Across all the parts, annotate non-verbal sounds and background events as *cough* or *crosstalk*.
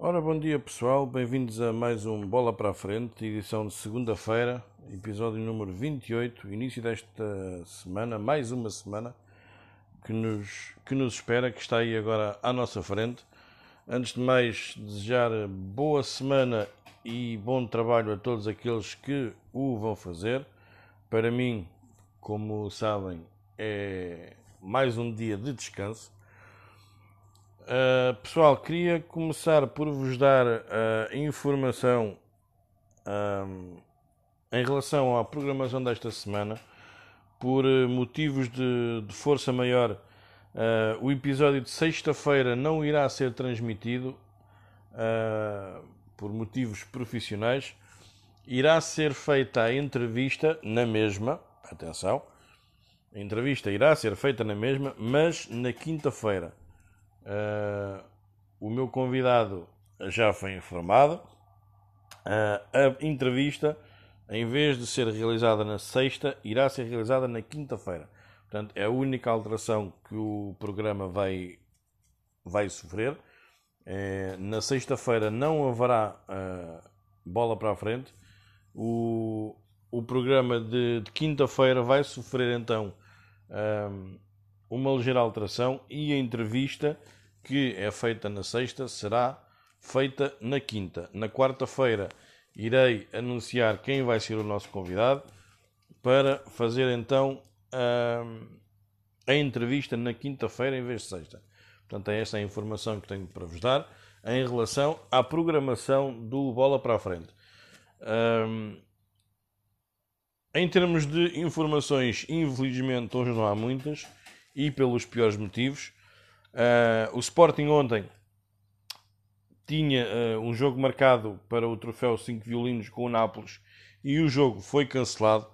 Ora, bom dia pessoal, bem-vindos a mais um Bola para a Frente, edição de segunda-feira, episódio número 28, início desta semana, mais uma semana que nos, que nos espera, que está aí agora à nossa frente. Antes de mais, desejar boa semana e bom trabalho a todos aqueles que o vão fazer. Para mim, como sabem, é mais um dia de descanso. Uh, pessoal, queria começar por vos dar uh, informação uh, em relação à programação desta semana. Por motivos de, de força maior, o episódio de sexta-feira não irá ser transmitido por motivos profissionais. Irá ser feita a entrevista na mesma, atenção, a entrevista irá ser feita na mesma, mas na quinta-feira. Uh, o meu convidado já foi informado. Uh, a entrevista, em vez de ser realizada na sexta, irá ser realizada na quinta-feira. Portanto, é a única alteração que o programa vai, vai sofrer. É, na sexta-feira não haverá uh, bola para a frente. O, o programa de, de quinta-feira vai sofrer então um, uma ligeira alteração e a entrevista que é feita na sexta será feita na quinta. Na quarta-feira irei anunciar quem vai ser o nosso convidado para fazer então a, a entrevista na quinta-feira em vez de sexta. Portanto, é esta a informação que tenho para vos dar em relação à programação do Bola para a Frente. Um, em termos de informações, infelizmente hoje não há muitas e pelos piores motivos. Uh, o Sporting ontem tinha uh, um jogo marcado para o troféu 5 violinos com o Nápoles e o jogo foi cancelado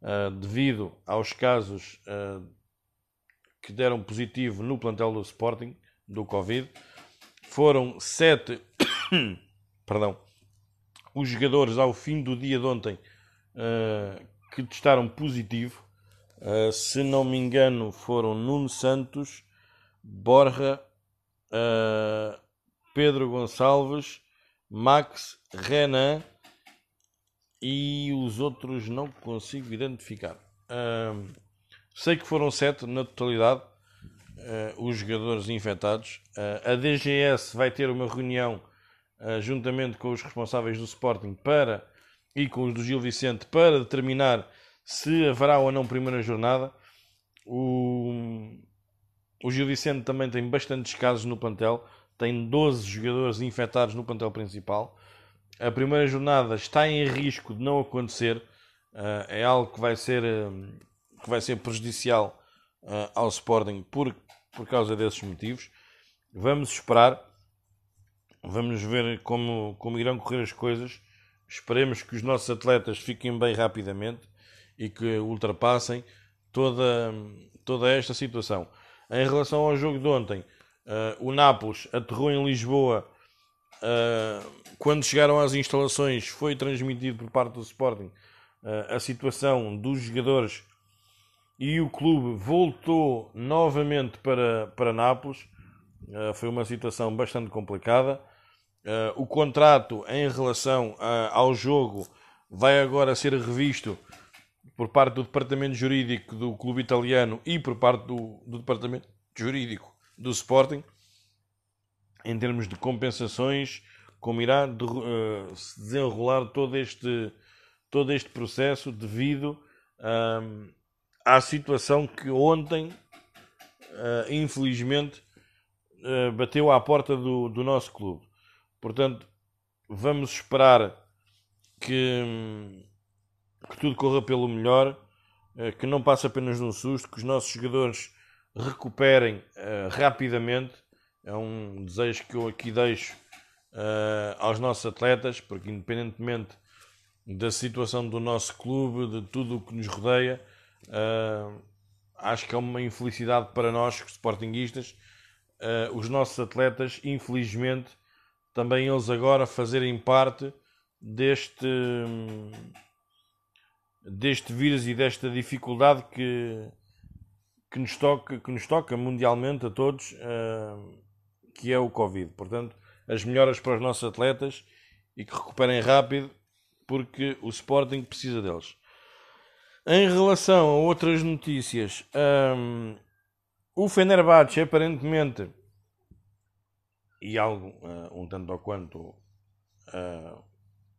uh, devido aos casos que deram positivo no plantel do Sporting do Covid. Foram sete, *coughs* perdão, os jogadores ao fim do dia de ontem que testaram positivo. se não me engano, foram Nuno Santos, Borja, uh, Pedro Gonçalves, Max, Renan e os outros não consigo identificar. Uh, sei que foram sete na totalidade uh, os jogadores infectados. a DGS vai ter uma reunião juntamente com os responsáveis do Sporting para e com os do Gil Vicente para determinar se haverá ou não primeira jornada. O, o Gil Vicente também tem bastantes casos no plantel, tem 12 jogadores infectados no plantel principal. A primeira jornada está em risco de não acontecer, uh, é algo que vai ser, uh, que vai ser prejudicial uh, ao Sporting por, por causa desses motivos. Vamos esperar, vamos ver como, como irão correr as coisas. Esperemos que os nossos atletas fiquem bem rapidamente e que ultrapassem toda, toda esta situação. Em relação ao jogo de ontem, uh, o Nápoles aterrou em Lisboa. Uh, quando chegaram às instalações, foi transmitido por parte do Sporting uh, a situação dos jogadores e o clube voltou novamente para, para Nápoles. foi uma situação bastante complicada. o contrato em relação ao jogo vai agora ser revisto por parte do departamento jurídico do clube italiano e por parte do, do departamento jurídico do Sporting, em termos de compensações, como irá de, uh, se desenrolar todo este, todo este processo devido uh, à situação que ontem, uh, infelizmente, uh, bateu à porta do, do nosso clube. Portanto, vamos esperar que. Que tudo corra pelo melhor, eh, que não passe apenas um susto, que os nossos jogadores recuperem uh, rapidamente. É um desejo que eu aqui deixo uh, aos nossos atletas, porque independentemente da situação do nosso clube, de tudo o que nos rodeia, acho que é uma infelicidade para nós, sportinguistas, os nossos atletas, infelizmente, também eles agora fazerem parte deste deste vírus e desta dificuldade que, que, nos, toca, que nos toca mundialmente a todos, uh, que é o Covid. Portanto, as melhoras para os nossos atletas e que recuperem rápido, porque o Sporting precisa deles. Em relação a outras notícias, um, o Fenerbahçe aparentemente, e algo uh, um tanto ou quanto uh,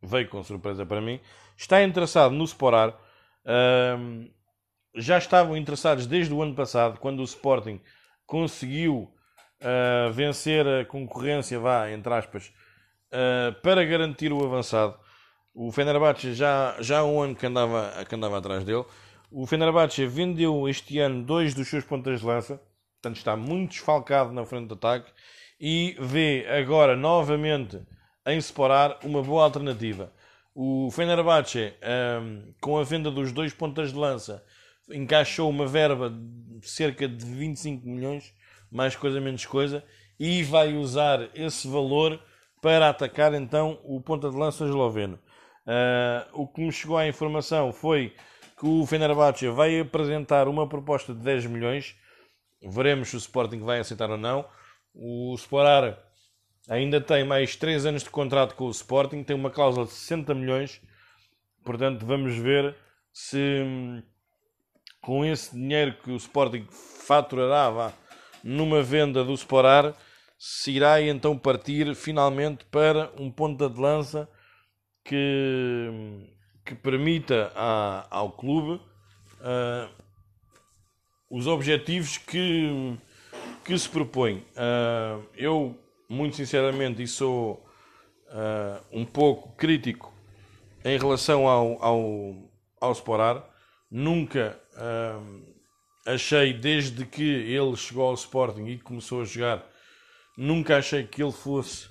veio com surpresa para mim, está interessado no Sporar. Um, já estavam interessados desde o ano passado, quando o Sporting conseguiu uh, vencer a concorrência, vá, entre aspas, uh, para garantir o avançado. O Fenerbahçe já, já há um ano que andava, que andava atrás dele. O Fenerbahçe vendeu este ano dois dos seus pontas de lança, portanto está muito desfalcado na frente de ataque e vê agora novamente em separar uma boa alternativa. O Fenerbahçe, um, com a venda dos dois pontas de lança, encaixou uma verba de cerca de 25 milhões, mais coisa menos coisa, e vai usar esse valor para atacar então o ponta de lança esloveno. Uh, o que me chegou à informação foi que o Fenerbahçe vai apresentar uma proposta de 10 milhões. Veremos se o Sporting vai aceitar ou não. O Sporar ainda tem mais 3 anos de contrato com o Sporting, tem uma cláusula de 60 milhões. Portanto, vamos ver se com esse dinheiro que o Sporting faturará vá, numa venda do Sporar, se irá então partir finalmente para um ponta de lança que, que permita a, ao clube uh, os objetivos que, que se propõe. Uh, eu, muito sinceramente, e sou uh, um pouco crítico em relação ao, ao, ao Sporar, nunca achei, desde que ele chegou ao Sporting e começou a jogar, nunca achei que ele fosse.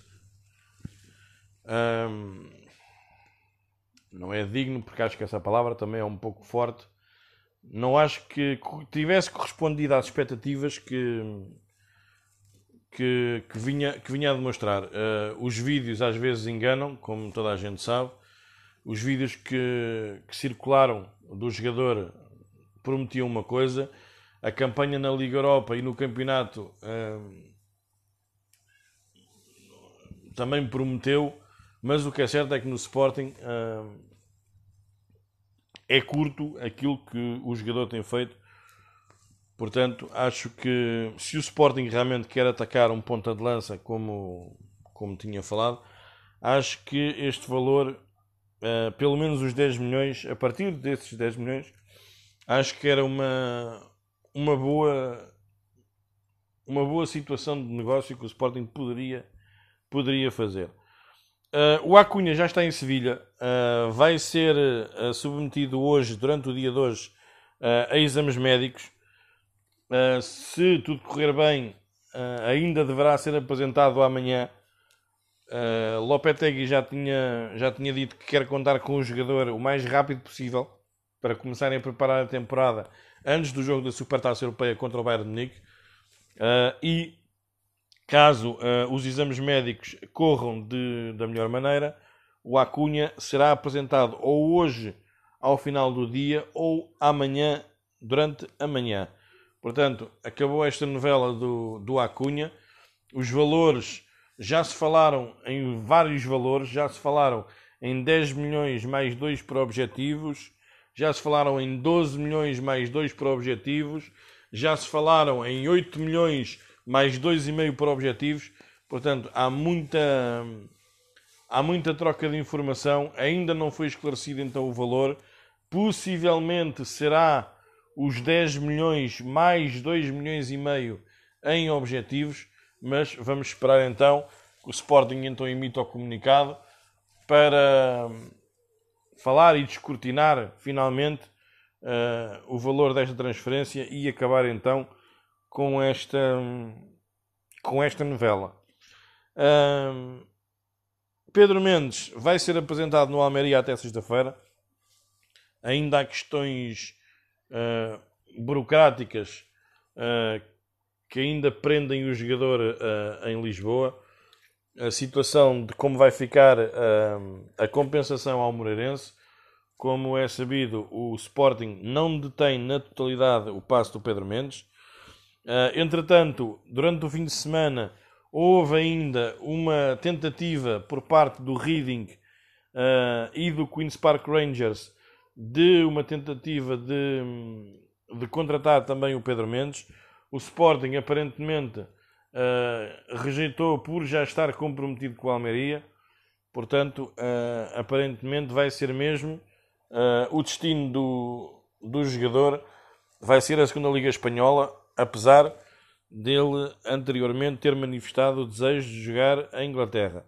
não é digno, porque acho que essa palavra também é um pouco forte. Não acho que tivesse correspondido às expectativas que, que, que, vinha, que vinha a demonstrar. Uh, os vídeos às vezes enganam, como toda a gente sabe. Os vídeos que, que circularam do jogador prometiam uma coisa, a campanha na Liga Europa e no campeonato hum, também prometeu, mas o que é certo é que no Sporting hum, é curto aquilo que o jogador tem feito. Portanto, acho que se o Sporting realmente quer atacar um ponta de lança, como, como tinha falado, acho que este valor, uh, pelo menos os 10 milhões, a partir desses 10 milhões, acho que era uma, uma boa uma boa situação de negócio que o Sporting poderia, poderia fazer. Uh, o Acunha já está em Sevilha, uh, vai ser submetido hoje, durante o dia de hoje, a exames médicos. Se tudo correr bem, ainda deverá ser apresentado amanhã. Lopetegui já tinha, já tinha dito que quer contar com o jogador o mais rápido possível para começarem a preparar a temporada antes do jogo da Supertaça Europeia contra o Bayern de Munique. Uh, e caso uh, os exames médicos corram de, da melhor maneira, o Acunha será apresentado ou hoje ao final do dia ou amanhã durante a manhã. Portanto, acabou esta novela do, do Acunha. Os valores já se falaram em vários valores, já se falaram em 10 milhões mais 2 para objetivos, já se falaram em 12 milhões mais 2 para objetivos, já se falaram em 8 milhões mais 2,5 para objetivos. Portanto, há muita, há muita troca de informação. Ainda não foi esclarecido então o valor. Possivelmente será os 10 milhões mais 2 milhões e meio em objetivos, mas vamos esperar então que o Sporting então emita o comunicado para falar e descortinar finalmente uh, o valor desta transferência e acabar então com esta, com esta novela. Uh, Pedro Mendes vai ser apresentado no Almeria até sexta-feira. Ainda há questões uh, burocráticas que ainda prendem o jogador em Lisboa a situação de como vai ficar uh, a compensação ao Moreirense. Como é sabido, o Sporting não detém na totalidade o passo do Pedro Mendes. Uh, entretanto, durante o fim de semana, houve ainda uma tentativa por parte do Reading uh, e do Queen's Park Rangers de uma tentativa de, de contratar também o Pedro Mendes. O Sporting aparentemente uh, rejeitou por já estar comprometido com a Almeria. Portanto, uh, aparentemente vai ser mesmo o destino do, do jogador, vai ser a segunda Liga Espanhola, apesar dele anteriormente ter manifestado o desejo de jogar em Inglaterra.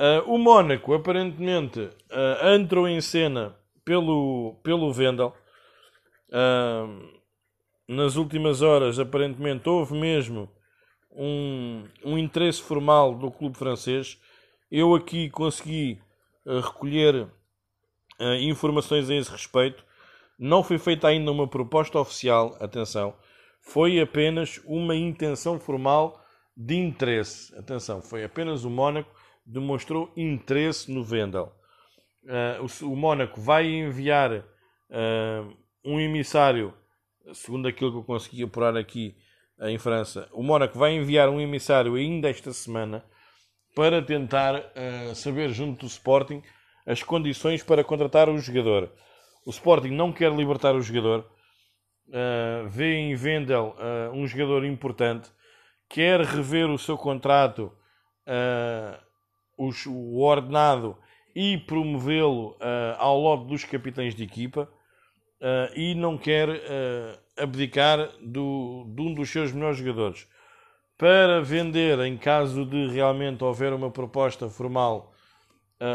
Uh, o Mónaco, aparentemente, uh, entrou em cena pelo, pelo Vendel. Uh, nas últimas horas, aparentemente, houve mesmo um, um interesse formal do clube francês. Eu aqui consegui recolher informações a esse respeito. Não foi feita ainda uma proposta oficial, atenção, foi apenas uma intenção formal de interesse. Atenção, foi apenas o Mónaco demonstrou interesse no Vendel. Uh, o, o Mónaco vai enviar uh, um emissário, segundo aquilo que eu consegui apurar aqui uh, em França, o Mónaco vai enviar um emissário ainda esta semana para tentar saber junto do Sporting as condições para contratar o jogador. O Sporting não quer libertar o jogador, vê em Vendel um jogador importante, quer rever o seu contrato os, o ordenado e promovê-lo uh, ao lado dos capitães de equipa uh, e não quer uh, abdicar do, de um dos seus melhores jogadores. Para vender, em caso de realmente houver uma proposta formal,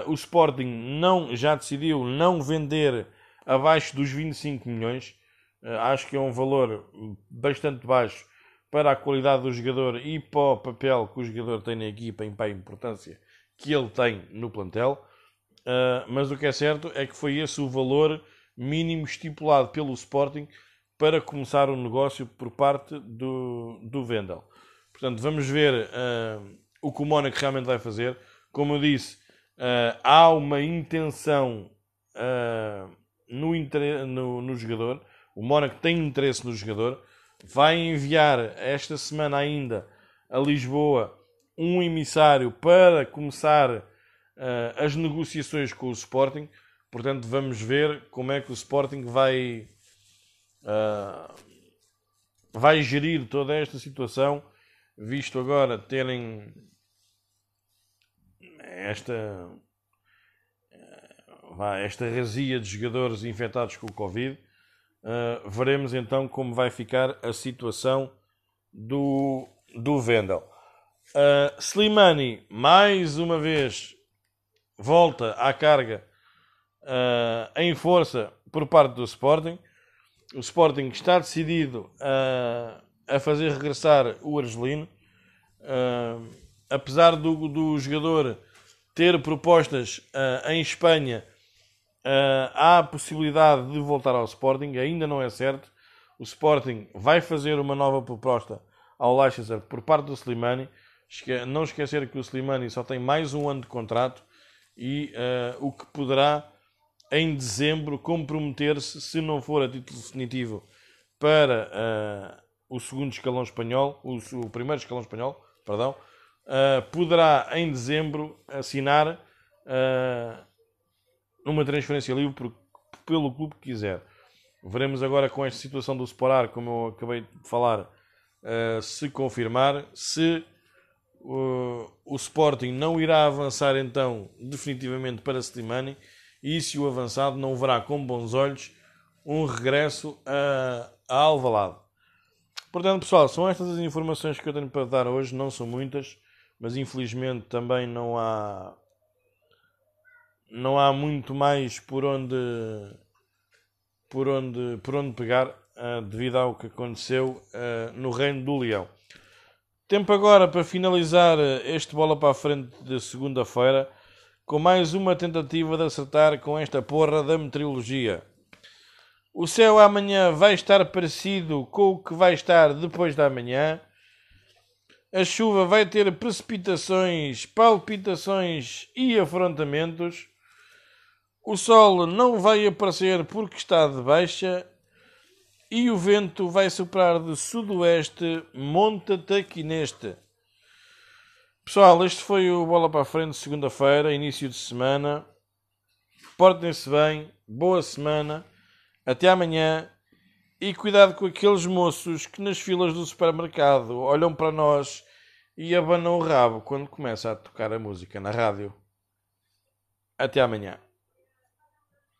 o Sporting não, já decidiu não vender abaixo dos 25 milhões. acho que é um valor bastante baixo para a qualidade do jogador e para o papel que o jogador tem na equipa e para a importância que ele tem no plantel, uh, mas o que é certo é que foi esse o valor mínimo estipulado pelo Sporting para começar o negócio por parte do, do Vendel. Portanto, vamos ver uh, o que o Mónaco realmente vai fazer. Como eu disse, uh, há uma intenção no, no, no jogador. O Mónaco tem interesse no jogador. Vai enviar esta semana ainda a Lisboa um emissário para começar as negociações com o Sporting. Portanto, vamos ver como é que o Sporting vai, uh, vai gerir toda esta situação, visto agora terem esta, eh, esta razia de jogadores infectados com o Covid. Uh, veremos então como vai ficar a situação do, do Vendel. Uh, Slimani, mais uma vez, volta à carga uh, em força por parte do Sporting. O Sporting está decidido uh, a fazer regressar o Argelino. Uh, apesar do, do jogador ter propostas em Espanha, há a possibilidade de voltar ao Sporting, ainda não é certo. O Sporting vai fazer uma nova proposta ao Leicester por parte do Slimani não esquecer que o Slimani só tem mais um ano de contrato e uh, o que poderá em dezembro comprometer-se, se não for a título definitivo, para uh, o segundo escalão espanhol, o, o, primeiro escalão espanhol, perdão, uh, poderá em dezembro assinar uma transferência livre por, pelo clube que quiser. Veremos agora com esta situação do Sporar, como eu acabei de falar, se confirmar, se o, o Sporting não irá avançar então definitivamente para Slimani e se o avançado não verá com bons olhos um regresso a, a Alvalade. Portanto, pessoal, são estas as informações que eu tenho para dar hoje, não são muitas, mas infelizmente também não há não há muito mais por onde por onde por onde pegar uh, devido ao que aconteceu uh, no reino do Leão. Tempo agora para finalizar eh, este bola para a frente de segunda-feira com mais uma tentativa de acertar com esta porra da meteorologia. O céu amanhã vai estar parecido com o que vai estar depois da manhã. A chuva vai ter precipitações, palpitações e afrontamentos. O sol não vai aparecer porque está de baixa e o vento vai soprar de sudoeste, monta-te aqui neste. Pessoal, este foi o Bola para a Frente, segunda-feira, início de semana. Portem-se bem, boa semana, até amanhã e cuidado com aqueles moços que nas filas do supermercado olham para nós e abanam o rabo quando começa a tocar a música na rádio. Até amanhã.